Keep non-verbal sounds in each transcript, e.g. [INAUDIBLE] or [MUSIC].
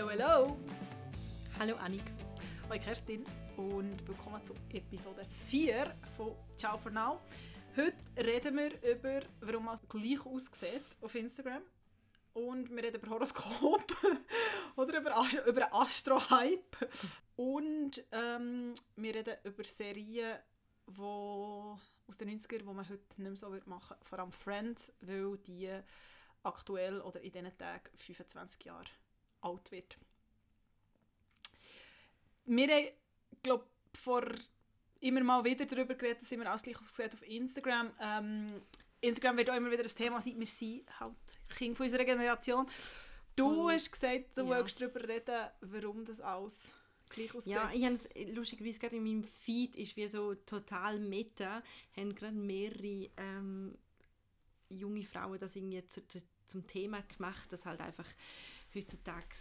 Hello, hello! Hallo Annik. Hallo Kerstin und willkommen zu Episode 4 von Ciao for Now. Heute reden wir über, warum man gleich aussieht auf Instagram. Und wir reden über Horoskop [LAUGHS] oder über, Ast über Astro-Hype. Und ähm, wir reden über Serien, wo aus den 90ern, die man heute nicht mehr so machen würde. Vor allem Friends, weil die aktuell oder in diesen Tagen 25 Jahre alt wird. Wir haben, glaube vor immer mal wieder darüber geredet, dass wir alles gleich aufgesehen auf Instagram. Ähm, Instagram wird auch immer wieder ein Thema sein. Wir sind halt Kinder von unserer Generation. Du Und, hast gesagt, du ja. willst darüber reden, warum das alles gleich aussieht. Ja, ich habe es lustigerweise gerade in meinem Feed ist wie so total meta, haben gerade mehrere ähm, junge Frauen das irgendwie zu, zu, zum Thema gemacht, dass halt einfach heutzutage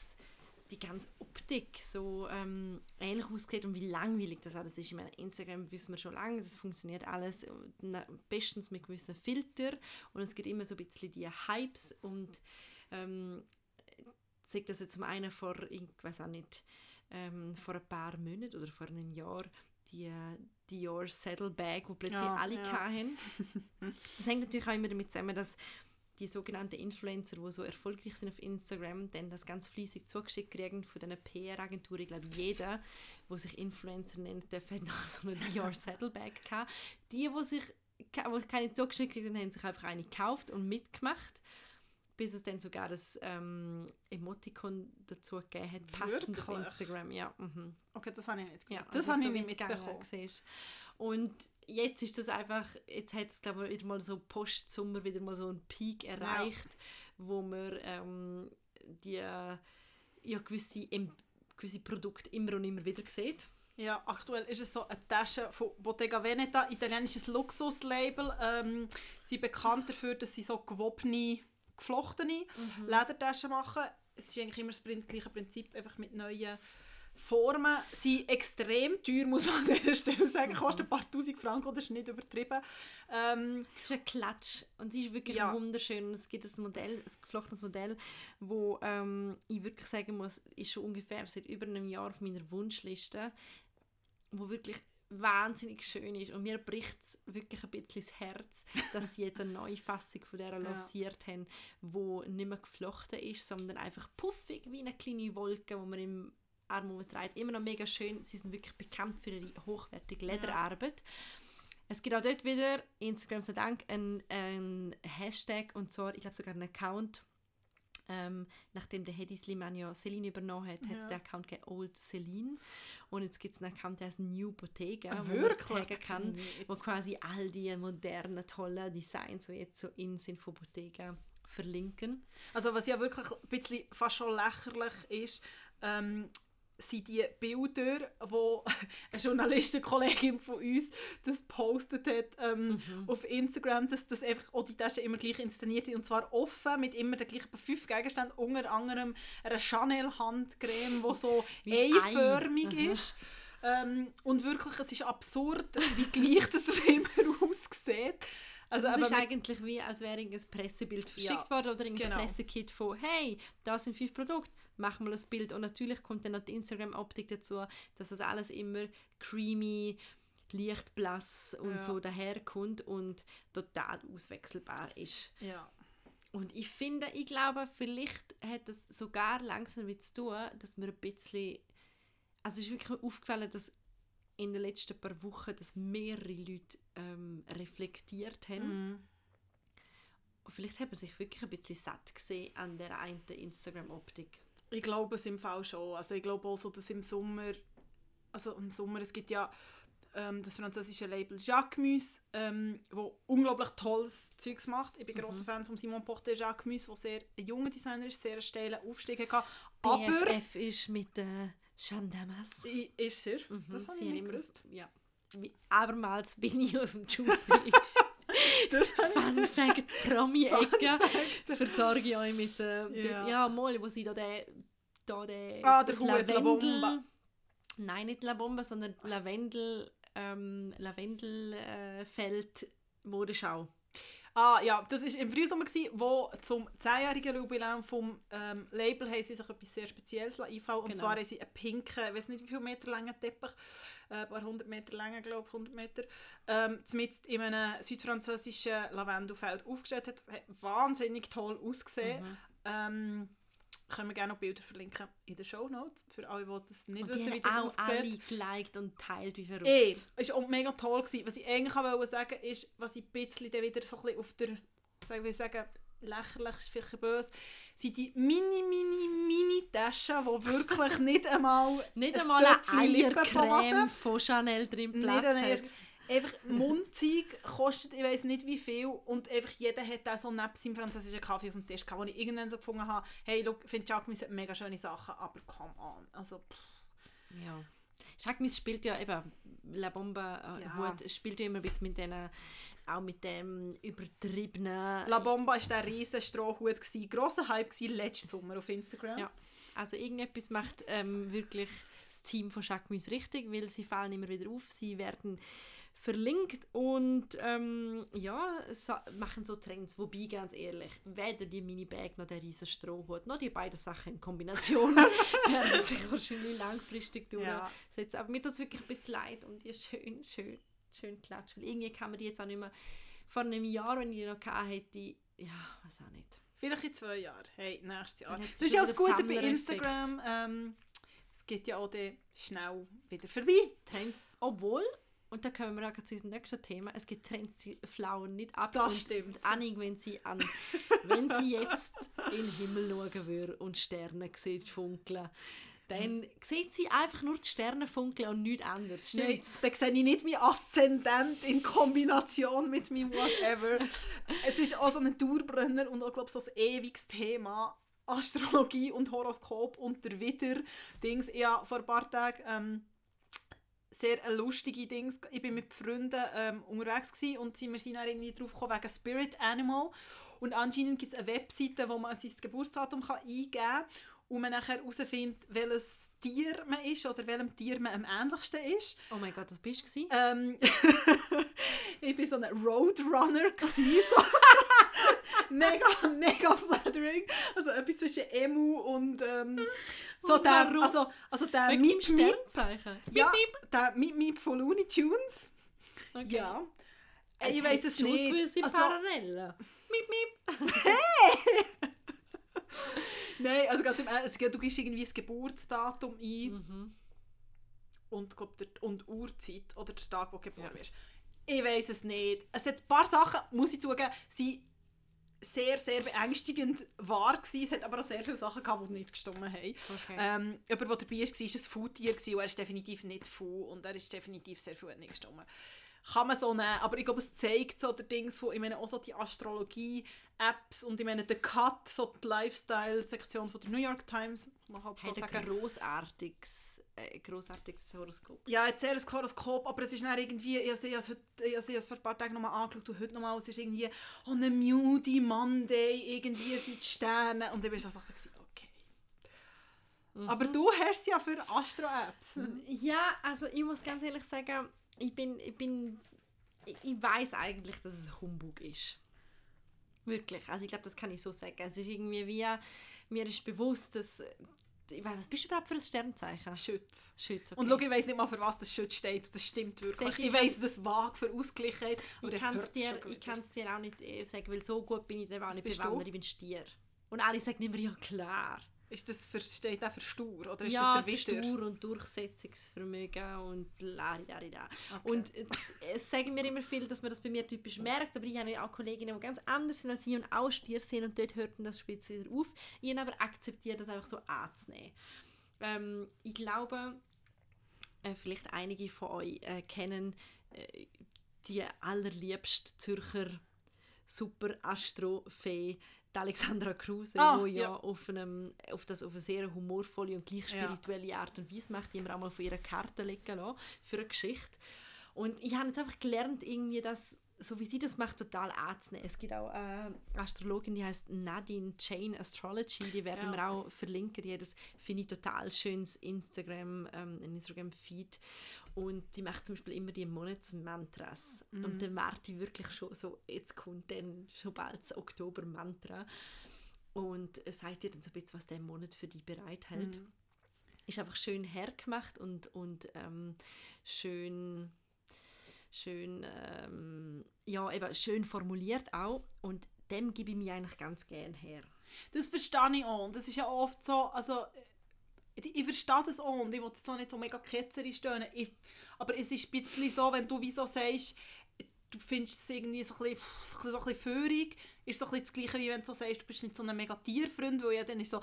die ganze Optik so ähm, ähnlich aussieht und wie langweilig das alles ist. Ich meine, Instagram wissen wir schon lange, das funktioniert alles äh, bestens mit gewissen Filter und es gibt immer so ein bisschen die Hypes und ähm, sagt das jetzt zum einen vor, ich weiß auch nicht, ähm, vor ein paar Monaten oder vor einem Jahr die äh, Dior Saddlebag, wo plötzlich Ja, alle ja. hatten. [LAUGHS] Das hängt natürlich auch immer damit zusammen, dass die sogenannten Influencer, die so erfolgreich sind auf Instagram, dann das ganz fließig zugeschickt kriegen von diesen PR-Agenturen. Ich glaube, jeder, der sich Influencer nennt, darf hat noch so eine Dior Saddlebag gehabt. Die, die sich die keine zugeschickt kriegen, haben sich einfach eine gekauft und mitgemacht. Bis es dann sogar das ähm, Emoticon dazu gegeben hat, passend auf? Instagram. Ja, mhm. Okay, das habe ich nicht Ja, gehört. Das habe ich nicht mitbekommen. siehst. Und jetzt ist das einfach, jetzt hat es glaube ich wieder mal so Postsommer wieder mal so einen Peak erreicht, wo man ähm, die ja, gewisse, em- gewisse Produkte immer und immer wieder sieht. Ja, aktuell ist es so eine Tasche von Bottega Veneta, italienisches Luxuslabel. Ähm, sie sind bekannt dafür, dass sie so gewobene, geflochtene Mhm. Ledertaschen machen. Es ist eigentlich immer das gleiche Prinzip, einfach mit neuen Formen. Sie sind extrem teuer, muss man an dieser Stelle sagen. Kosten ein paar tausend Franken, das ist nicht übertrieben. Ähm, Es ist ein Klatsch und sie ist wirklich Ja. wunderschön. Und es gibt ein Modell, ein geflochtenes Modell, wo ähm, ich wirklich sagen muss, ist schon ungefähr seit über einem Jahr auf meiner Wunschliste, wo wirklich wahnsinnig schön ist und mir bricht es wirklich ein bisschen das Herz, dass sie jetzt eine neue Fassung von der [LAUGHS] lanciert haben, wo nicht mehr geflochten ist, sondern einfach puffig wie eine kleine Wolke, wo man im Arm umtreibt. Immer noch mega schön. Sie sind wirklich bekannt für ihre hochwertige Lederarbeit. Es gibt auch dort wieder, Instagram sei Dank, ein, ein Hashtag und zwar, ich glaube sogar einen Account. Ähm, nachdem der Hedy Slimane ja Celine übernommen hat, hat es Ja. den Account gegeben, Old Celine. Und jetzt gibt es einen Account, der heißt New Bottega, Ah, wo man wirklich? taggen Den kann, wo quasi all die modernen, tollen Designs, die jetzt so in sind von Bottega, verlinken. Also was ja wirklich ein bisschen fast schon lächerlich ist, ähm, sind die Bilder, wo [LAUGHS] eine Journalistenkollegin von uns das postet hat ähm, auf Instagram, dass das einfach auch die Tasche immer gleich inszeniert ist und zwar offen mit immer den gleichen fünf Gegenständen, unter anderem einer Chanel Handcreme, wo so [LAUGHS] Wie ein Ei. eiförmig Mhm. ist. Ähm, und wirklich, es ist absurd, wie gleich [LAUGHS] das immer aussieht. Also, es ist eigentlich wie, als wäre ein Pressebild verschickt Ja, worden oder ein genau. Pressekit von «Hey, da sind fünf Produkte, mach mal ein Bild». Und natürlich kommt dann noch die Instagram-Optik dazu, dass das alles immer creamy, lichtblass und Ja. so daherkommt und total auswechselbar ist. ja. Und ich finde, ich glaube, vielleicht hat es sogar langsam damit zu tun, dass wir ein bisschen... Also es ist wirklich aufgefallen, dass in den letzten paar Wochen, dass mehrere Leute ähm, reflektiert haben. Und vielleicht hat man sich wirklich ein bisschen satt gesehen an der einen Instagram-Optik. Ich glaube es im Fall schon. Also ich glaube auch so, dass im Sommer, also im Sommer, es gibt ja ähm, das französische Label Jacquemus, ähm, wo unglaublich tolles Zeugs macht. Ich bin Mhm. grosser Fan von Simon Porter Jacquemus, der sehr ein junger Designer ist, sehr einen steilen Aufstieg hatte. Aber BFF ist mit äh, Jeanne Damas. I- ist er? Mhm, Das habe ich nicht gewusst. Ja. Abermals bin ich aus dem Juicy. [LAUGHS] Das Fun Fact, Promi-Ecke. Versorge ich euch mit äh, Ja. ja. mal, wo sie da den, da den Ah, der Hut, La Bomba. Nein, nicht La Bomba, sondern Lavendel, ähm, Lavendelfeld äh, Modeschau. Ah ja, das war im Frühsommer, gewesen, wo zum 10-jährigen Jubiläum vom ähm, Label haben sie sich etwas sehr Spezielles einfallen Und Genau. zwar haben sie einen pinken, ich weiß nicht wie viel Meter langen Teppich, äh, ein paar hundert Meter Länge, glaube ich, 100 Meter, ähm, in einem südfranzösischen Lavendelfeld aufgestellt. Hat, hat wahnsinnig toll ausgesehen. Mhm. Ähm, können wir gerne noch Bilder verlinken in den Show Notes für alle, die das nicht Und wissen, wie das auch alle geliked und teilt wie verrückt. Es war auch mega toll. Gewesen. Was ich eigentlich auch wollte sagen ist, was ich ein bisschen dann wieder so ein bisschen auf der, sagen wir sagen, lächerlich ist vielleicht böse, sind die mini, mini, mini Taschen, die wirklich [LAUGHS] nicht einmal Nicht ein einmal eine Eiercreme von Chanel drin Platz hat. Einfach Mundzeug kostet, ich weiß nicht wie viel und einfach jeder hat auch so neben seinem französischen Kaffee auf dem Tisch gehabt, wo ich irgendwann so gefunden habe, hey, look, ich finde Jacquemus hat mega schöne Sachen, aber come on, also pff. Ja. Jacques spielt ja eben, La Bomba äh, Ja. Hut spielt ja immer ein bisschen mit denen, auch mit dem übertriebenen... La Bomba war der riesen Strohhut, gewesen. grosser Hype gewesen, letzten Sommer auf Instagram. Ja. Also irgendetwas macht ähm, wirklich das Team von Jacques Mus richtig, weil sie fallen immer wieder auf, sie werden verlinkt und ähm, ja, machen so Trends. Wobei, ganz ehrlich, weder die Mini-Bag noch der riesen Strohhut, noch die beiden Sachen in Kombination [LAUGHS] werden sich wahrscheinlich langfristig Ja. durchsetzen. Aber mir tut es wirklich ein bisschen leid und die schön, schön, schön klatscht. Weil irgendwie kann man die jetzt auch nicht mehr... Vor einem Jahr, wenn ich die noch hatte, hätte, ja, weiß auch nicht. Vielleicht in zwei Jahren. Hey, nächstes Jahr. Das ist ja auch das Gute bei. Instagram. Ähm, es geht ja auch schnell wieder vorbei. Obwohl, und da kommen wir auch zu unserem nächsten Thema, es gibt Trends, die flauen nicht ab. Das und stimmt. Anning, wenn sie, an, wenn sie jetzt in den Himmel schauen würde und Sterne sieht funkeln, dann sieht sie einfach nur die Sterne funkeln und nichts anderes. Nein, Stimmt's? dann sehe ich nicht mein Aszendent in Kombination mit meinem Whatever. es ist auch so ein Dauerbrenner und auch, glaube ich, so ein ewiges Thema. Astrologie und Horoskop und der Widder-Dings. Ich habe vor ein paar Tagen ähm, sehr lustige Dings. Ich bin mit Freunden ähm, unterwegs gewesen und sie- wir sind dann irgendwie drauf gekommen wegen Spirit Animal. Und anscheinend gibt es eine Webseite, wo man sein Geburtsdatum kann eingeben kann und man nachher herausfindet, welches Tier man ist oder welchem Tier man am ähnlichsten ist. Oh mein Gott, das bist du? Ähm, [LAUGHS] ich war so ein Roadrunner. gewesen, So. [LAUGHS] mega, mega flattering. Also etwas zwischen Emu und ähm, so Und der, also, also der Miep Miep, ja, der Miep Miep von Looney Tunes. Okay. Ja. Es ich weiß es nicht. Also, Parallelen. Miep, miep. Nein, also ganz im Ernst, du gibst irgendwie das Geburtsdatum ein Mhm. und, glaub, der, und Uhrzeit oder der Tag, wo du geboren Ja. bist. Ich weiß es nicht. Es hat ein paar Sachen, muss ich zugeben, sind sehr, sehr beängstigend wahr gewesen. Es hat aber auch sehr viele Sachen gehabt, die nicht gestimmt haben. Okay. Ähm, jemand, der dabei war, war ein Foodtier und er ist definitiv nicht Fu und er ist definitiv sehr viel nicht gestimmt. Kann man so nehmen, aber ich glaube, es zeigt so der Dings von, ich meine auch so die Astrologie-Apps und ich meine der Cut, so die Lifestyle-Sektion von der New York Times, man kann so hat ein grossartiges, äh, grossartiges Horoskop. Ja, jetzt sehr ein Horoskop, aber es ist dann irgendwie, ich habe es heute- ich habe es vor ein paar Tagen nochmal angeschaut und heute nochmal, es ist irgendwie, oh, eine Moody Monday, irgendwie sind die Sterne und ich war so okay. Aber du hast ja für Astro-Apps. Ja, also ich muss ganz ehrlich sagen, ich bin, ich bin, ich, ich weiß eigentlich, dass es ein Humbug ist. Wirklich, also ich glaube, das kann ich so sagen. Es ist irgendwie wie, mir ist bewusst, dass, ich weiß, was bist du überhaupt für ein Sternzeichen? Schütz. Schütz, okay. Und schau, ich weiss nicht mal, für was das Schütz steht. Das stimmt wirklich. Siehst ich ich weiss das vage für Ausgleichheit. aber ich kann es dir, ich dir auch nicht äh, sagen, weil so gut bin ich dann auch nicht bewandert, ich bin Stier. Und alle sagen immer, ja klar. Ist das für, steht auch für stur? Oder ist ja, das der Witter? Stur und Durchsetzungsvermögen und laridarida. Okay. Und äh, [LAUGHS] es sagen mir immer viel, dass man das bei mir typisch merkt, aber ich habe auch Kolleginnen, die ganz anders sind als ich und auch Stier sind und dort hört das spitz wieder auf. Ich habe aber akzeptiert, das einfach so anzunehmen. Ähm, ich glaube, äh, vielleicht einige von euch äh, kennen äh, die allerliebste Zürcher super Astrofee, die Alexandra Kruse, Ah, wo ja, ja. Auf, einem, auf das auf eine sehr humorvolle und gleich Ja. spirituelle Art und Weise macht, die immer auch mal von ihrer Karte legen lassen, für eine Geschichte. Und ich habe jetzt einfach gelernt, irgendwie, dass so wie sie das macht, total anzunehmen. Es gibt auch eine Astrologin, die heißt Nadine Jane Astrology, die werden Ja. wir auch verlinken. Die hat das, finde ich, total schönes Instagram, ähm, ein Instagram-Feed. Und die macht zum Beispiel immer die Monatsmantras. Und dann warte ich wirklich schon so, jetzt kommt dann schon bald das Oktober-Mantra. Und äh, sagt dir dann so ein bisschen, was der Monat für dich bereithält. Ist einfach schön hergemacht und, und ähm, schön schön, ähm, ja, eben schön formuliert auch und dem gebe ich mich eigentlich ganz gern her. Das verstehe ich auch. Das ist ja oft so, also ich, ich verstehe das auch und ich will jetzt auch nicht so mega ketzerisch stöhnen. Ich, aber es ist ein bisschen so, wenn du wie so sagst, du findest es irgendwie so ein bisschen, so bisschen führig, ist so ein bisschen das Gleiche, wie wenn du so sagst, du bist nicht so ein mega Tierfreund, weil ja dann ist so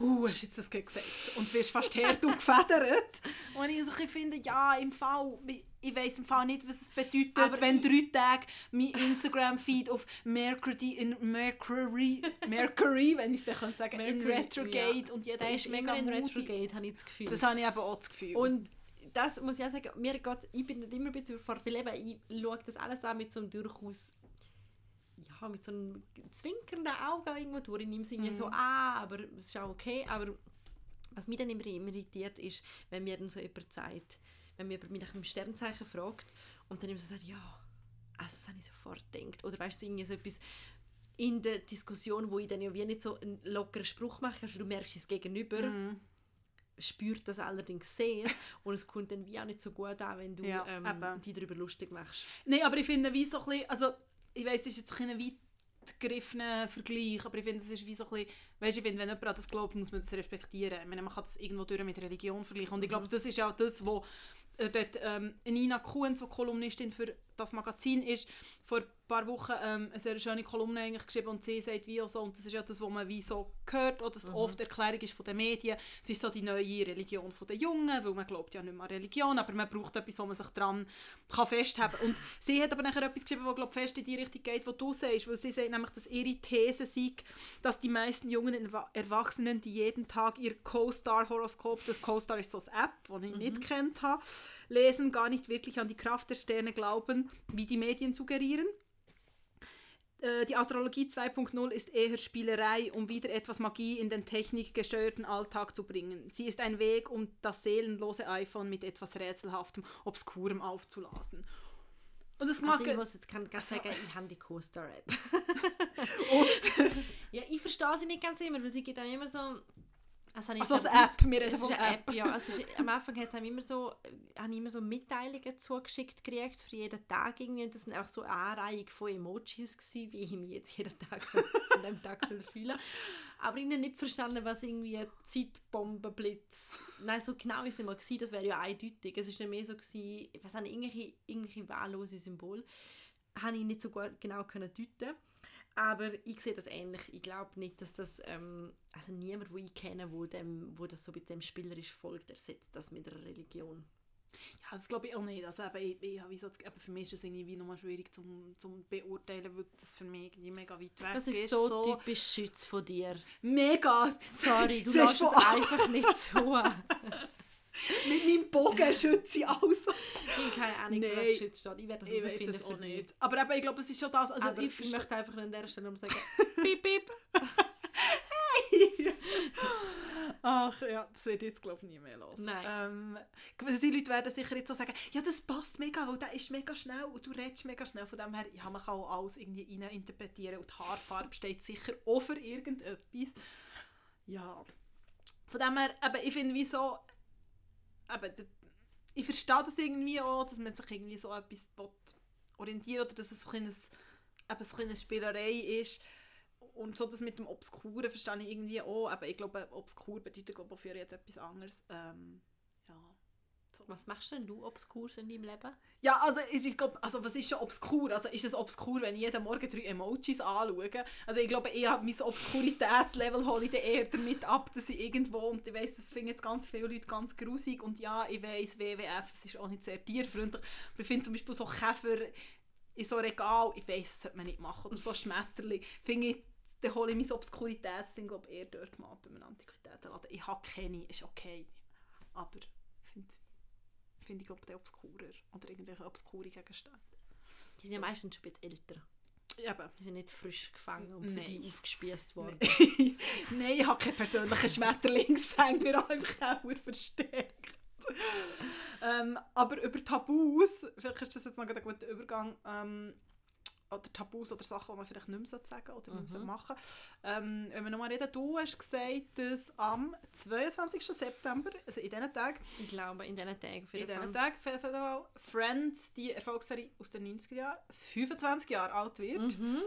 «Uh, hast du jetzt das gesagt?» und wirst fast hart und gefedert. [LAUGHS] Und ich so ein finde, ja, im Fall, ich- weiss im Fall nicht, was es bedeutet, Aber wenn drei Tage mein Instagram-Feed auf Mercury, in Mercury, Mercury, wenn ich es dann könnte sagen, in Mercury, Retrograde und jeder Der ist mega in moody. Retrograde, habe ich das Gefühl. Das habe ich eben auch das Gefühl. und das muss ich auch sagen, mir geht, ich bin nicht immer ein bisschen überfordert, weil eben, ich schaue das alles an mit so einem durchaus ja, mit so einem zwinkernden Auge irgendwo durch. Ich nehme es irgendwie so an, aber es ist auch okay. Aber was mich dann immer, irritiert ist, wenn mir dann so jemand sagt, wenn mir jemand nach einem Sternzeichen fragt und dann immer so sagt, ja, also das habe ich sofort gedacht. Oder weißt du, irgendwie so etwas in der Diskussion, wo ich dann ja wie nicht so einen lockeren Spruch mache, also du merkst es gegenüber, Mhm. spürt das allerdings sehr und es kommt dann wie auch nicht so gut an, wenn du Ja, ähm, dich darüber lustig machst. Nein, aber ich finde, wie so ein bisschen, also ich weiss, es ist jetzt ein bisschen ein weit gegriffener Vergleich, aber ich finde, es ist wie so ein bisschen, weißt, ich finde, wenn jemand an das glaubt, muss man das respektieren. Ich meine, man kann das irgendwo durch mit Religion vergleichen und ich glaube, das ist auch das, wo äh, dort ähm, Nina Kuhn, so Kolumnistin für das Magazin ist, vor ein paar Wochen ähm, eine sehr schöne Kolumne eigentlich geschrieben und sie sagt wie auch so, und das ist ja das, was man wie so hört, oder das oft Erklärung ist von den Medien, es ist so die neue Religion von den Jungen, weil man glaubt ja nicht mehr an Religion, aber man braucht etwas, wo man sich dran kann festhalten kann. Und sie hat aber nachher etwas geschrieben, was glaub, fest in die Richtung geht, was du sagst, weil sie sagt nämlich, dass ihre These sei, dass die meisten jungen Erwa- Erwachsenen, die jeden Tag ihr Co-Star-Horoskop, das Co-Star ist so eine App, die ich nicht kennt habe, lesen, gar nicht wirklich an die Kraft der Sterne glauben, wie die Medien suggerieren. Äh, Die Astrologie 2.0 ist eher Spielerei, um wieder etwas Magie in den technikgesteuerten Alltag zu bringen. Sie ist ein Weg, um das seelenlose iPhone mit etwas Rätselhaftem, Obskurem aufzuladen. Und das mag... Also ich muss jetzt kann ganz sagen, ich habe die Co-Star-App. [LAUGHS] und, [LAUGHS] Ja, ich verstehe sie nicht ganz immer, weil sie geht einem immer so... Also, habe ich also als App, wir reden von eine App. App, ja. Also, ist, am Anfang hat einem immer so, habe ich immer so Mitteilungen zugeschickt gekriegt für jeden Tag irgendwie. Und das sind auch so eine Anreihung von Emojis gewesen, wie ich mich jetzt jeden Tag so an dem Tag soll fühlen Aber ich habe nicht verstanden, was irgendwie Zeitbombenblitz... Nein, so genau ist es nicht mal gewesen, das wäre ja eindeutig. Es ist nicht mehr so gewesen, weiß nicht, irgendwelche, irgendwelche wahllose Symbole habe ich nicht so gut genau können deuten aber ich sehe das ähnlich. Ich glaube nicht, dass das, ähm, also niemand, wo ich kenne, wo, dem, wo das so mit dem spielerisch folgt, ersetzt das mit einer Religion. Ja, das glaube ich auch nicht. Also eben, ich, ich, das- eben für mich ist das irgendwie wie nochmal schwierig zum, zum beurteilen, weil das für mich irgendwie mega weit weg Das ist so, so typisch Schütz von dir. Mega! Sorry, du [LAUGHS] lässt es einfach nicht so. [LAUGHS] [LAUGHS] Mit meinem Bogen schütze ich alles. Ich habe keine Ahnung, Nein. was Schütz steht. Ich werde das Ich weiß es auch nicht. Aber eben, ich glaube, es ist schon das. Also Aber ich ich, möchte einfach an dieser Stelle sagen, [LAUGHS] piep, piep. Ach ja, das wird jetzt glaube ich nie mehr los. Nein. Ähm, gewisse Leute werden sicher jetzt so sagen, ja das passt mega, weil der ist mega schnell und du redest mega schnell. Von dem her, ja, man kann auch alles irgendwie rein interpretieren und die Haarfarbe steht sicher auch für irgendetwas. Ja. Von dem her, eben, ich finde wie so, eben, ich verstehe das irgendwie auch, dass man sich irgendwie so etwas will orientieren oder dass es ein eben so ein eine Spielerei ist. Und so das mit dem Obskuren verstehe ich irgendwie auch. Aber ich glaube, obskur bedeutet glaube ich, für jeden etwas anderes. Ähm. Was machst denn du obskurs in deinem Leben? Ja, also, ich glaub, also was ist schon obskur? Also ist es obskur, wenn ich jeden Morgen drei Emojis anschaue? Also ich glaube, ich habe mein Obskuritätslevel hole ich dann eher damit ab, dass ich irgendwo, und ich weiss, das finden jetzt ganz viele Leute ganz grusig und ja, ich weiss, WWF, es ist auch nicht sehr tierfreundlich, aber ich finde zum Beispiel so Käfer in so Regal, ich weiss, das sollte man nicht machen, oder so Schmetterli, finde ich, dann hole ich mein Obskuritätsding, glaube ich, eher dort mal ab, bei einem Antiquitätenladen. Ich habe keine, ist okay, aber ich finde finde ich glaube der obskurer oder irgendwelche obskure Gegenstände. Die sind ja meistens schon ein bisschen älter. Eben. Die sind nicht frisch gefangen und für Nein. die aufgespießt worden. [LAUGHS] Nein, ich habe keinen persönlichen Schmetterlingsfänger [LAUGHS] im Keller versteckt. ähm, aber über Tabus, vielleicht ist das jetzt noch ein guter Übergang, ähm, oder Tabus oder Sachen, die man vielleicht nicht mehr sagen oder nicht mehr Mhm. machen ähm, Wenn wir nochmal reden, du hast gesagt, dass am 22. September, also in diesen Tagen, Ich glaube, in diesen Tagen in diesen. Tagen, Fall, Friends, die Erfolgsserie aus den 90er Jahren, 25 Jahre alt wird, Mhm.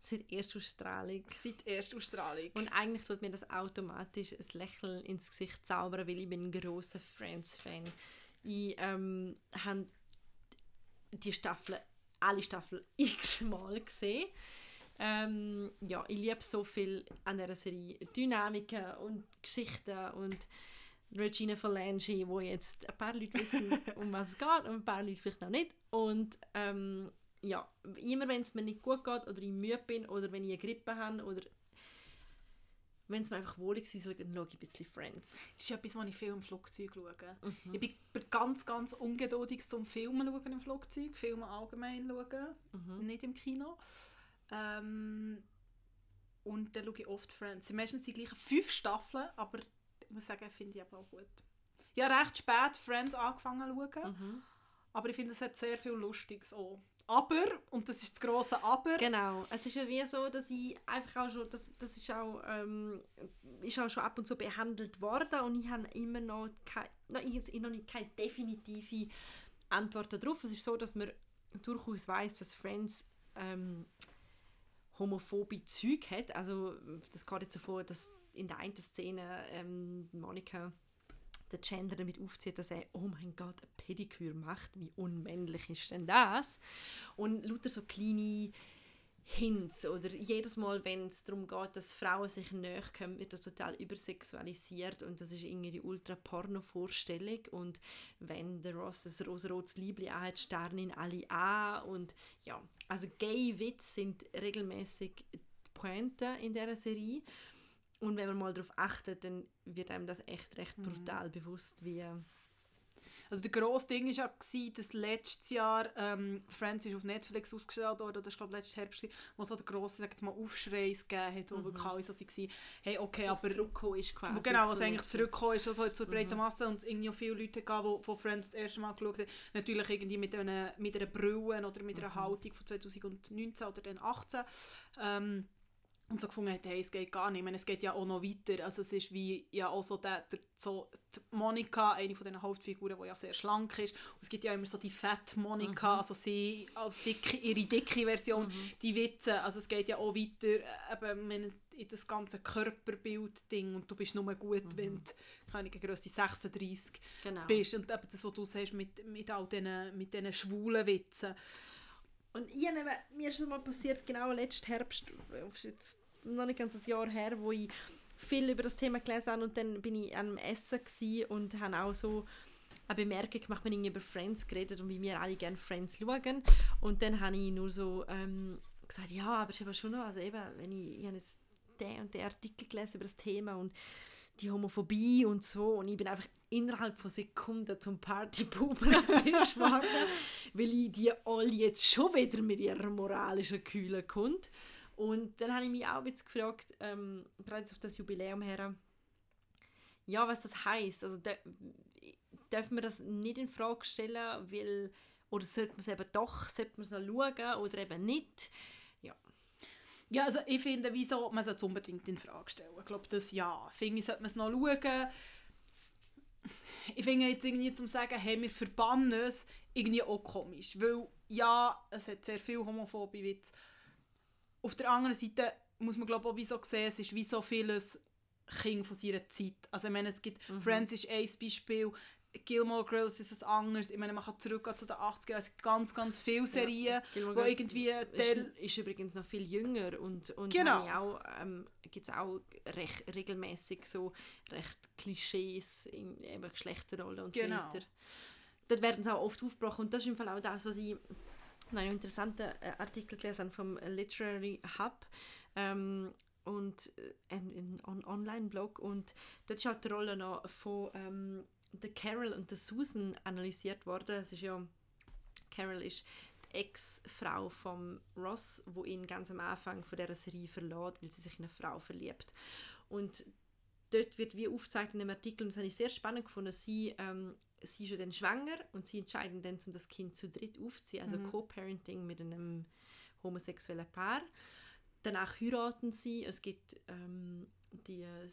Seit Erstausstrahlung. seit Erstausstrahlung. Und eigentlich tut mir das automatisch ein Lächeln ins Gesicht zaubern, weil ich bin ein grosser Friends-Fan. Ich ähm, habe die Staffel, alle Staffeln [LAUGHS] x-mal gesehen. Ähm, ja, ich liebe so viel an dieser Serie. Dynamiken und Geschichten und Regina Falange, wo jetzt ein paar Leute wissen, [LAUGHS] um was es geht und ein paar Leute vielleicht noch nicht. Und ähm, ja, immer wenn es mir nicht gut geht oder ich müde bin oder wenn ich eine Grippe habe oder wenn es mir einfach wohlig ist, dann schaue ich ein bisschen Friends. Das ist etwas, was ich viel im Flugzeug schaue. Mhm. Ich bin bin ganz, ganz ungeduldig zum Filmen schauen im Flugzeug. Filme allgemein schauen, Mhm. nicht im Kino. Ähm, und dann schaue ich oft Friends. Es sind meistens die gleichen fünf Staffeln, aber ich muss sagen, finde ich aber auch gut. Ich habe recht spät Friends angefangen zu schauen, Mhm. aber ich finde, es hat sehr viel Lustiges auch. Aber, und das ist das grosse Aber, Genau, es ist ja wie so, dass ich einfach auch schon, das, das ist auch, ähm, ist auch schon ab und zu behandelt worden und ich habe immer noch, keine, noch, keine definitive Antwort darauf. Es ist so, dass man durchaus weiß, dass Friends ähm, homophobe Zeug hat. Also das geht jetzt so vor, dass in der einen Szene ähm, Monika der Chandler damit aufzieht, dass er, oh mein Gott, ein Pediküre macht. Wie unmännlich ist denn das? Und lauter so kleine Hints oder jedes Mal, wenn es darum geht, dass Frauen sich näher kommen, wird das total übersexualisiert und das ist irgendwie die ultra porno Vorstellung und wenn der Ross ein rosarotes Liebli anhat, starren ihn alle an und ja, also gay Witze sind regelmäßig die Pointe in dieser Serie und wenn man mal darauf achtet, dann wird einem das echt recht brutal bewusst, wie Also der grosse Ding war ja, gewesen, dass letztes Jahr ähm, Friends ist auf Netflix ausgestellt wurde, das war glaube letztes Herbst, wo so der grosse, sag jetzt mal, Aufschrei gegeben hat, wo wirklich alle so waren, hey, okay, was aber... zurückgekommen ist quasi. Genau, was eigentlich zurückgekommen ist, also zur breiten Masse und irgendwie auch viele Leute gab, die von Friends das erste Mal geschaut haben, natürlich irgendwie mit, einer, mit einer Brille oder mit einer Haltung von 2019 oder dann 18 ähm, und so gefunden hat, hey, es geht gar nicht, ich meine, es geht ja auch noch weiter, also es ist wie ja auch so, der, der, so die Monika, eine von den Hauptfiguren, die ja sehr schlank ist, und es gibt ja immer so die Fat Monika, also sie als dicke, ihre dicke Version, die Witze, also es geht ja auch weiter, äh, eben, wenn in das ganze Körperbild-Ding. Und du bist nur gut, wenn du keine Größe 36 Genau. bist. Und eben das, was du sagst mit, mit all diesen, mit diesen schwulen Witzen. Und ich habe mir ist das mal passiert, genau letzten Herbst, ist jetzt noch nicht ganz ein Jahr her, wo ich viel über das Thema gelesen habe und dann bin ich einem Essen und habe auch so eine Bemerkung gemacht, wenn ich über Friends geredet und wie wir alle gerne Friends schauen. Und dann habe ich nur so ähm, gesagt, ja, aber ich habe schon noch, also eben, wenn ich, ich habe den und den Artikel gelesen über das Thema und die Homophobie und so und ich bin einfach innerhalb von Sekunden zum Partypuppen am Tisch geworden, [LAUGHS] weil ich die alle jetzt schon wieder mit ihrer moralischen Kühle kommt. Und dann habe ich mich auch jetzt gefragt, ähm, bereits auf das Jubiläum her, ja, was das heißt. Also darf man das nicht in Frage stellen, weil oder sollte man es eben doch, sollte man es noch schauen oder eben nicht? Ja, Ja, also ich finde, wieso, man es unbedingt in Frage stellen. Ich glaube, das ja. Finde ich, sollte man es noch schauen. Ich finde jetzt irgendwie zum sagen, hey, wir verbannen es, irgendwie auch komisch. Weil, ja, es hat sehr viel homophobe Witze. Auf der anderen Seite muss man glaube ich auch wie so sehen, es ist wie so vieles Kind von seiner Zeit. Also ich meine, es gibt, Friends ist ein Beispiel, Gilmore Girls ist ein anderes. Ich meine, man kann zurückgehen zu den 80ern. Es gibt ganz, ganz viele Serien, Gilmore wo irgendwie ist, Teil- ist übrigens noch viel jünger und, und Genau. auch, ähm, gibt es auch recht, regelmäßig so recht Klischees in eben Geschlechterrollen und Genau. so weiter. Dort werden sie auch oft aufgebrochen und das ist im Fall auch das, was ich noch einen interessanten äh, Artikel gelesen habe vom Literary Hub ähm, und äh, ein, ein On- Online-Blog und dort ist auch die Rolle noch von ähm, der Carol und der Susan analysiert worden. Es ist ja Carol ist Ex-Frau von Ross, wo ihn ganz am Anfang von dieser Serie verlässt, weil sie sich in eine Frau verliebt. Und dort wird wie aufgezeigt in einem Artikel, und das habe ich sehr spannend gefunden, sie, ähm, sie ist ja dann schwanger und sie entscheiden dann, um das Kind zu dritt aufzuziehen, also Mhm. Co-Parenting mit einem homosexuellen Paar. Danach heiraten sie, es gibt ähm, die äh,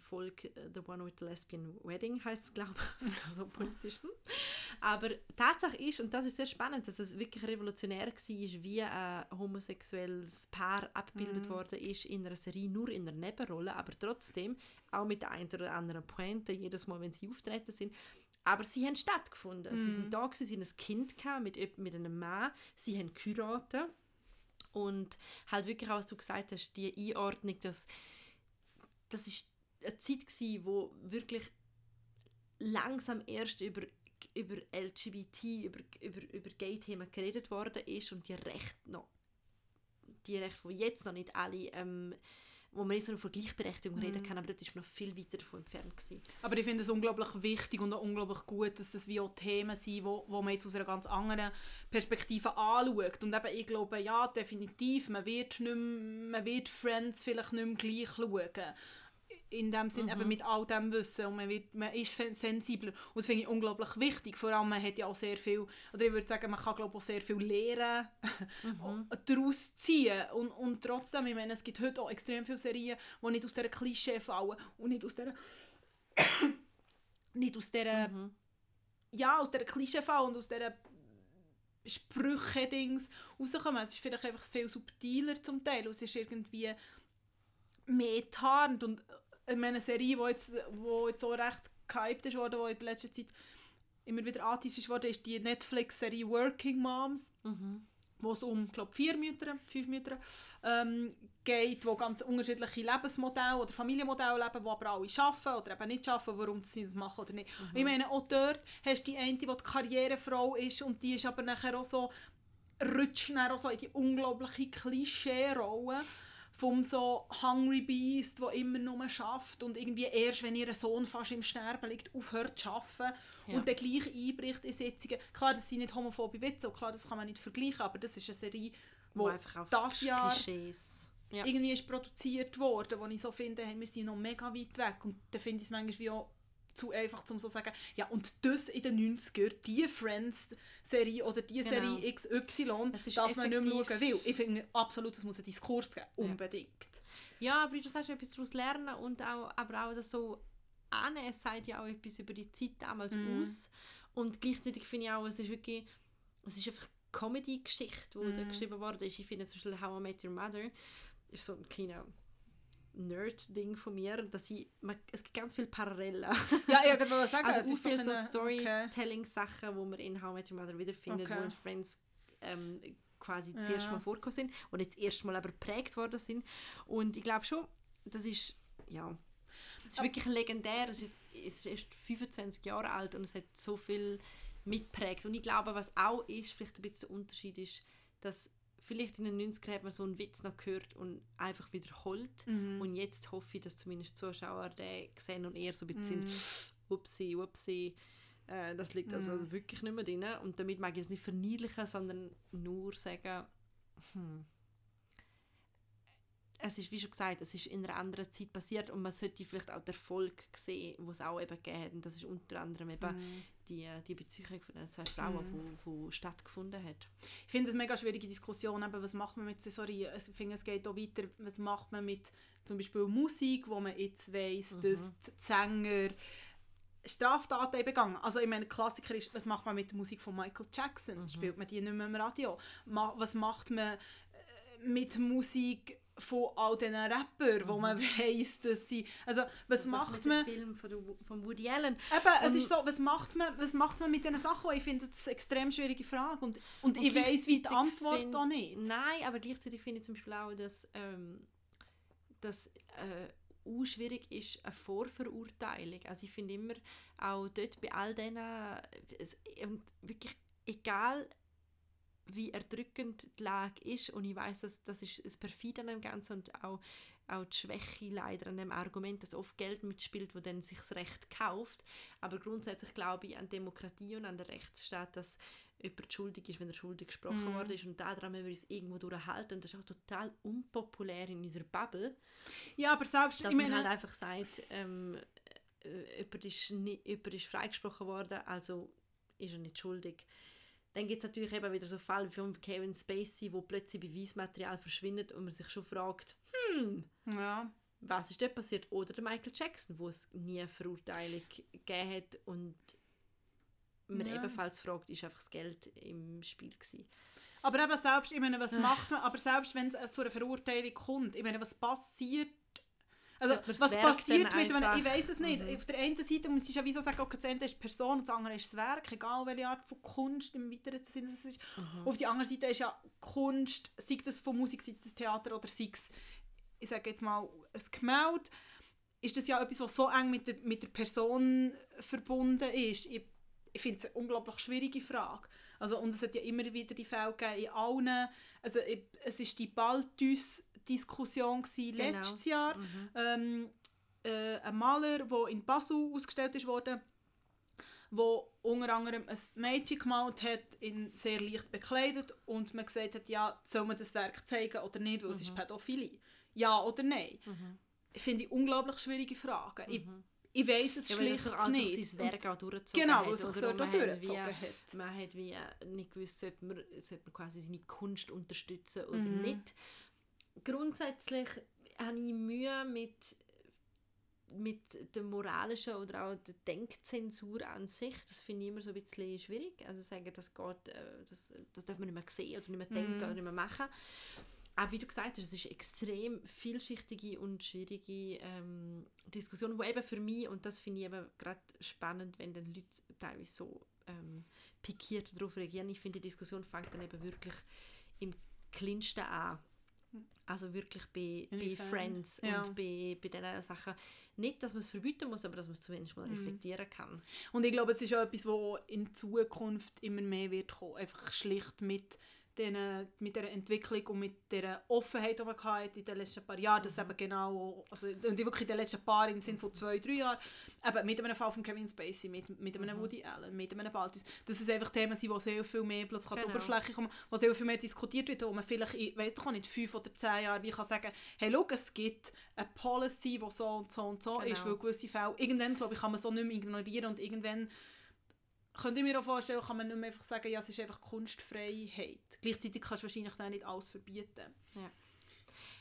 Folge äh, The One with the Lesbian Wedding heißt es, glaube ich, [LAUGHS] so politisch. Aber Tatsache ist, und das ist sehr spannend, dass es wirklich revolutionär war, wie ein homosexuelles Paar abgebildet Mhm. worden ist in einer Serie, nur in einer Nebenrolle, aber trotzdem auch mit der einen oder anderen Pointe, jedes Mal, wenn sie auftreten sind. Aber sie haben stattgefunden. Sie Mhm. sind da, gewesen, sie haben ein Kind gehabt mit, mit einem Mann, sie haben geheiratet. Und halt wirklich auch, was du gesagt hast, die Einordnung, dass das ist eine Zeit gsi, wo wirklich langsam erst über über LGBT, über, über, über Gay-Themen geredet worden ist und die Rechte noch, die Rechte, die jetzt noch nicht alle, ähm, wo man jetzt noch von Gleichberechtigung reden kann, aber das ist noch viel weiter davon entfernt gewesen. Aber ich finde es unglaublich wichtig und auch unglaublich gut, dass das wie auch Themen sind, wo, wo man jetzt aus einer ganz anderen Perspektive anschaut. Und eben, ich glaube, ja, definitiv, man wird, nicht mehr, man wird Friends vielleicht nicht mehr gleich schauen. In dem Sinn, eben mit all dem Wissen und man, wird, man ist sensibler. Und das finde ich unglaublich wichtig. Vor allem, man hat ja auch sehr viel, oder ich würde sagen, man kann glaube ich, auch sehr viel lernen, [LAUGHS] daraus ziehen. Und, und trotzdem, ich meine, es gibt heute auch extrem viele Serien, die nicht aus dieser Klischee fallen und nicht aus dieser [COUGHS] nicht aus dieser ja, aus dieser Klischee fallen und aus dieser Sprüche-Dings rauskommen. Es ist vielleicht einfach viel subtiler zum Teil und es ist irgendwie mehr tarnt und ich meine, eine Serie, die jetzt, wo jetzt so recht gehypt ist worden, die in der letzten Zeit immer wieder angeteased ist worden, ist die Netflix-Serie Working Moms wo es um glaub, vier Mütter, fünf Mütter ähm, geht, wo ganz unterschiedliche Lebensmodelle oder Familienmodelle leben, die aber alle arbeiten oder eben nicht arbeiten, warum sie das machen oder nicht. Und Ich meine, auch dort hast du die eine, die die Karrierefrau ist und die ist aber nachher auch so, rutscht auch so in die unglaubliche Klischee-Rolle vom so Hungry Beast, der immer nur schafft und irgendwie erst, wenn ihr Sohn fast im Sterben liegt, aufhört zu arbeiten Ja. und dann gleich einbricht in Sitzungen. Klar, das sind nicht homophobe Witze klar, das kann man nicht vergleichen, aber das ist eine Serie, Wo wo einfach auf das Jahr Klischees. Ja. irgendwie ist produziert worden, wo ich so finde, hey, wir sind noch mega weit weg und da finde ich es manchmal wie auch zu einfach, um so zu sagen, ja und das in den 90er, die Friends-Serie oder die Genau. Serie XY, ist darf man nicht mehr schauen, weil ich finde absolut, es muss einen Diskurs geben, unbedingt. Ja, aber du sagst etwas daraus lernen und auch, aber auch das so annehmen, es sagt ja auch etwas über die Zeit damals Mhm. aus. Und gleichzeitig finde ich auch, es ist wirklich, es ist einfach Comedy-Geschichte, die da Mhm. geschrieben worden ist. Ich finde zum Beispiel How I Met Your Mother ist so ein kleiner Nerd-Ding von mir, dass ich, man, es gibt ganz viele Parallelen. Ja, ich wollte sagen, [LAUGHS] Also es ist so viele so eine- okay. Storytelling-Sachen, wo man in How I Met Your Mother wiederfindet, Okay. wo in Friends ähm, quasi das Ja. erste Mal vorgekommen sind und jetzt das erste Mal aber geprägt worden sind. Und ich glaube schon, das ist, ja, es ist Aber- wirklich legendär. Es ist, ist erst 25 Jahre alt und es hat so viel mitprägt. Und ich glaube, was auch ist, vielleicht ein bisschen der Unterschied ist, dass vielleicht in den 90ern hat man so einen Witz noch gehört und einfach wiederholt. Mhm. Und jetzt hoffe ich, dass zumindest Zuschauer den sehen und eher so ein bisschen Mhm. upsi, upsi, äh, das liegt also Mhm. wirklich nicht mehr drin. Und damit mag ich es nicht verniedlichen, sondern nur sagen, hm, es ist, wie schon gesagt, es ist in einer anderen Zeit passiert und man sollte vielleicht auch den Erfolg sehen, den es auch eben gegeben hat. Und das ist unter anderem eben Mhm. die, die Beziehung von den zwei Frauen, die wo, stattgefunden hat. Ich finde es eine mega schwierige Diskussion, eben, was macht man mit Sensorien. Ich finde, es geht auch weiter, was macht man mit zum Beispiel Musik, wo man jetzt weiss, Mhm. dass die Sänger Straftaten begangen. Also ich meine, Klassiker ist, was macht man mit der Musik von Michael Jackson? Mhm. Spielt man die nicht mehr im Radio? Was macht man äh, mit Musik von all diesen Rappern, wo man weiss, dass sie... Also was macht man... Film von, der, von Woody Allen. Eben, es ist so, was macht man, was macht man mit diesen Sachen? Ich finde das eine extrem schwierige Frage und, und, Und ich weiss wie die Antwort find- da nicht. Nein, aber gleichzeitig finde ich zum Beispiel auch, dass ähm, das äh, auch schwierig ist, eine Vorverurteilung. Also ich finde immer, auch dort bei all es, und wirklich egal wie erdrückend die Lage ist und ich weiß, dass das ist das perfide an dem Ganzen und auch auch die Schwäche leider an dem Argument, dass oft Geld mitspielt, wo dann sich das Recht kauft. Aber grundsätzlich glaube ich an Demokratie und an den Rechtsstaat, dass jemand schuldig ist, wenn er schuldig gesprochen Mhm. worden ist. Und daran müssen wir uns irgendwo durchhalten. Und das ist auch total unpopulär in unserer Bubble, Ja, aber selbst, dass man meine, halt einfach sagt, ähm, äh, jemand, ist nie, jemand ist freigesprochen worden, also ist er nicht schuldig. Dann gibt es natürlich eben wieder so Fälle wie von Kevin Spacey, wo plötzlich Beweismaterial verschwindet und man sich schon fragt, hm, ja. was ist dort passiert? Oder der Michael Jackson, wo es nie eine Verurteilung gegeben hat und man Ja. ebenfalls fragt, ist einfach das Geld im Spiel gewesen. Aber eben selbst, ich meine, was macht man, aber selbst wenn es äh, zu einer Verurteilung kommt, ich meine, was passiert, also was passiert mit, wenn, ich weiß es nicht, Mhm. auf der einen Seite muss ich ja wieso sagen, okay, das eine ist die Person und das andere ist das Werk, egal welche Art von Kunst im weiteren Sinne es ist. Mhm. Auf der anderen Seite ist ja Kunst, sei das von Musik, sei das Theater oder sei es, ich sage jetzt mal, ein Gemälde, ist das ja etwas, was so eng mit der, mit der Person verbunden ist. Ich, ich finde es eine unglaublich schwierige Frage. Also, und es hat ja immer wieder die Fälle gegeben in allen, also es ist die Balthus-Diskussion gewesen Genau. letztes Jahr. Mhm. Ähm, äh, ein Maler, der in Basel ausgestellt ist worden, wo unter anderem ein Mädchen gemalt hat, in sehr leicht bekleidet und man gesagt hat, ja, soll man das Werk zeigen oder nicht, weil es ist Pädophilie. Ja oder nein? Mhm. Ich finde ich unglaublich schwierige Fragen. Ich, ich weiß es Ja, weil es schlicht auch durch nicht. sein Werk auch durchgezogen genau, hat. weil es sich Und man da hat durchgezogen wie-. Man hat wie äh, nicht gewusst, sollte man, sollte man quasi seine Kunst unterstützen oder Mhm. nicht. Grundsätzlich habe ich Mühe mit, mit der moralischen oder auch der Denkzensur an sich. Das finde ich immer so ein bisschen schwierig. Also sagen, das geht, äh, das, das darf man nicht mehr sehen oder nicht mehr denken Mhm. oder nicht mehr machen. Auch wie du gesagt hast, es ist eine extrem vielschichtige und schwierige ähm, Diskussion, wo eben für mich, und das finde ich eben gerade spannend, wenn dann Leute teilweise so ähm, pikiert darauf reagieren, ich finde, die Diskussion fängt dann eben wirklich im kleinsten an. Also wirklich bei, bei? Friends Ja. und bei, bei diesen Sachen. Nicht, dass man es verbieten muss, aber dass man es zumindest mal Mhm. reflektieren kann. Und ich glaube, es ist auch etwas, was in Zukunft immer mehr wird kommen. Einfach schlicht mit, den, mit der Entwicklung und mit der Offenheit, die man hatte in den letzten paar Jahren. Das Mhm. eben genau, also, und ich wirklich in den letzten paar, im Sinne von zwei, drei Jahren, eben mit einem Fall von Kevin Spacey, mit, mit einem Mhm. Woody Allen, mit einem Balthus, dass es einfach Themen sind, die sehr viel mehr plötzlich an die Genau. Oberfläche kommen, wo sehr viel mehr diskutiert wird, wo man vielleicht, ich weiß doch nicht, fünf oder zehn Jahre wie kann sagen, hey, schau, es gibt eine Policy, die so und so und so ist, Genau. weil gewisse Fälle, irgendwann, glaube ich, kann man so nicht mehr ignorieren und irgendwann könnte ich mir auch vorstellen, kann man nicht mehr einfach sagen, ja, es ist einfach Kunstfreiheit. Gleichzeitig kannst du wahrscheinlich dann nicht alles verbieten.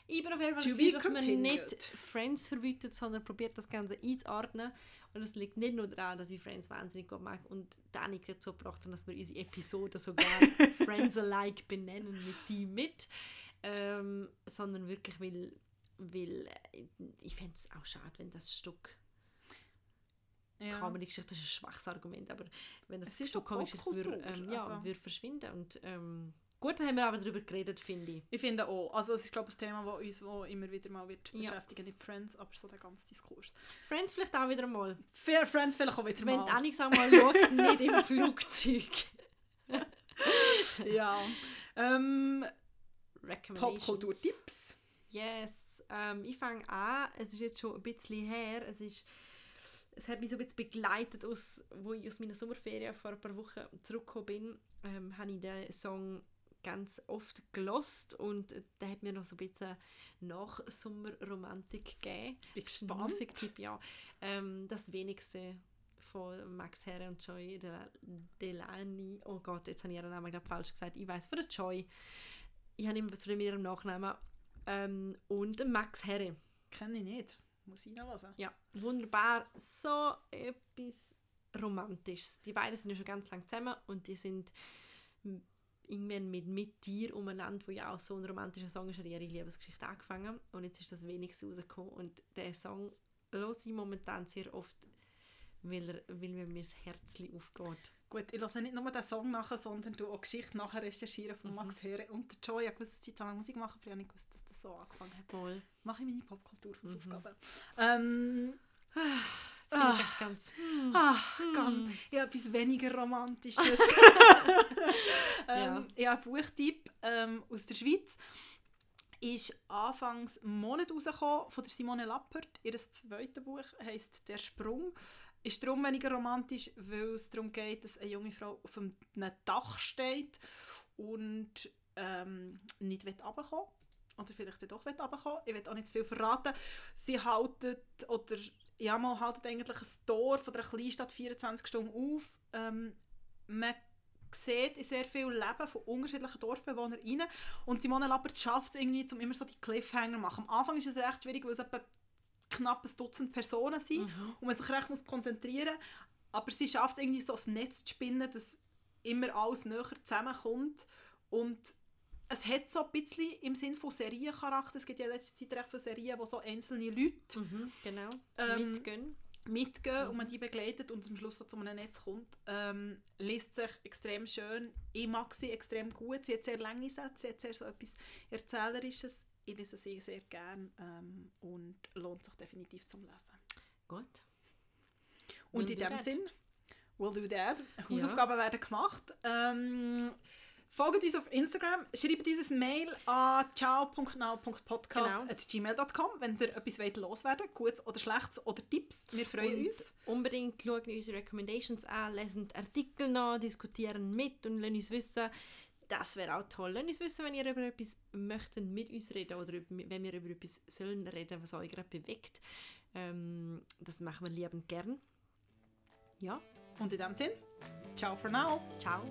Ich bin auf jeden Fall dafür, dass man nicht Friends verbietet, sondern probiert das Ganze einzuordnen. Und es liegt nicht nur daran, dass ich Friends wahnsinnig gut mag und Dani dazu gebracht haben, dass wir unsere Episode sogar [LAUGHS] Friends Alike benennen mit die mit. Ähm, sondern wirklich, weil, weil äh, ich fände es auch schade, wenn das Stück Ja. Comedy-Geschichte, das ist ein schwaches Argument, aber wenn das Es doch Comedy-Geschichte würde, ähm, ja, also. würde verschwinden. Und ähm, gut, da haben wir aber darüber geredet, finde ich. Ich finde auch. Also es ist glaube ich ein Thema, das uns wo immer wieder mal wird Ja. beschäftigen, nicht Friends, aber so der ganze Diskurs. Friends vielleicht auch wieder mal. Fair Friends vielleicht auch wieder Wenn mal. Alex auch mal schaut, [LAUGHS] nicht im Flugzeug. ja. Ähm. Popkultur-Tipps. Yes. Ähm, ich fange an. Es ist jetzt schon ein bisschen her. Es, ist, es hat mich so ein bisschen begleitet, aus, wo ich aus meiner Sommerferien vor ein paar Wochen zurückgekommen bin. Ähm, habe ich den Song ganz oft gelost und der hat mir noch so ein bisschen Nachsommerromantik gegeben. Bin gespannt. Musiktipp, ja. Ähm, das wenigste von Max Herre und Joy Del- Delany. Oh Gott, jetzt habe ich ihren Namen glaub, falsch gesagt. Ich weiß von der Joy. Ich habe immer zu ihrem Nachnamen. Ähm, und Max Herre. Kenne ich nicht. Muss ich noch hören. Ja, wunderbar. So etwas Romantisches. Die beiden sind ja schon ganz lange zusammen und die sind irgendwann mit «Mit dir» umeinander, wo ja auch so ein romantischer Song ist, hat ihre Liebesgeschichte angefangen und jetzt ist das wenigste rausgekommen und der Song höre ich momentan sehr oft, weil, er, weil mir das Herz aufgeht. Gut, ich höre nicht nur den Song nachher, sondern du auch Geschichte nachher recherchieren von Max Herre und der Joy. Ich wusste, dass sie zusammen Musik machen, aber ich nicht gewusst, dass das so angefangen hat. Voll. Mache ich meine Popkultur-Hausaufgaben. Ähm, Jetzt bin Ah. ich echt ganz... ach, ganz, ja, etwas weniger Romantisches. [LAUGHS] [LAUGHS] ähm, Ja. ja. ein Buchtipp ähm, aus der Schweiz. ist anfangs Monat rausgekommen von der Simone Lappert. Ihr zweites Buch heisst «Der Sprung». Ist darum weniger romantisch, weil es darum geht, dass eine junge Frau auf einem Dach steht und ähm, nicht runterkommen will. Oder vielleicht doch runterkommen Ich will auch nicht zu viel verraten. Sie haltet, oder ja, man haltet eigentlich ein Tor von der Kleinstadt 24 Stunden auf. Ähm, man sieht in sehr viel Leben von unterschiedlichen Dorfbewohnern rein. Und Simone Lappert schafft es irgendwie, um immer so die Cliffhanger zu machen. Am Anfang ist es recht schwierig, weil es etwa knapp ein Dutzend Personen sind mhm. und man sich recht muss konzentrieren muss. Aber sie schafft irgendwie so ein Netz zu spinnen, dass immer alles näher zusammenkommt. Und es hat so ein bisschen im Sinn von Seriencharakter. Es gibt ja letzte Zeit recht viele Serien, wo so einzelne Leute mhm, genau. ähm, mitgehen mitgehen mhm. und man die begleitet und zum Schluss so zu einem Netz kommt, ähm, liest sich extrem schön. Ich mag sie extrem gut. Sie hat sehr lange Sätze, sie hat sehr so etwas Erzählerisches. Ich lese sie sehr gerne ähm, und lohnt sich definitiv zum Lesen. Gut. Und we'll in dem Sinn, we'll do that. Hausaufgaben ja. werden gemacht. Ähm, Folgt uns auf Instagram, schreibt uns ein Mail an ciao.now.podcast.gmail.com, genau. wenn ihr etwas wollt loswerden Gutes oder Schlechtes oder Tipps. Wir freuen und uns. Unbedingt schauen unsere Recommendations an, lesen Artikel nach, diskutieren mit und lassen uns wissen, das wäre auch toll. Lasst uns wissen, wenn ihr über etwas möchtet mit uns reden oder wenn wir über etwas sollen reden, was euch gerade bewegt. Ähm, das machen wir liebend gern. Ja. Und in dem Sinn, ciao for now. Ciao.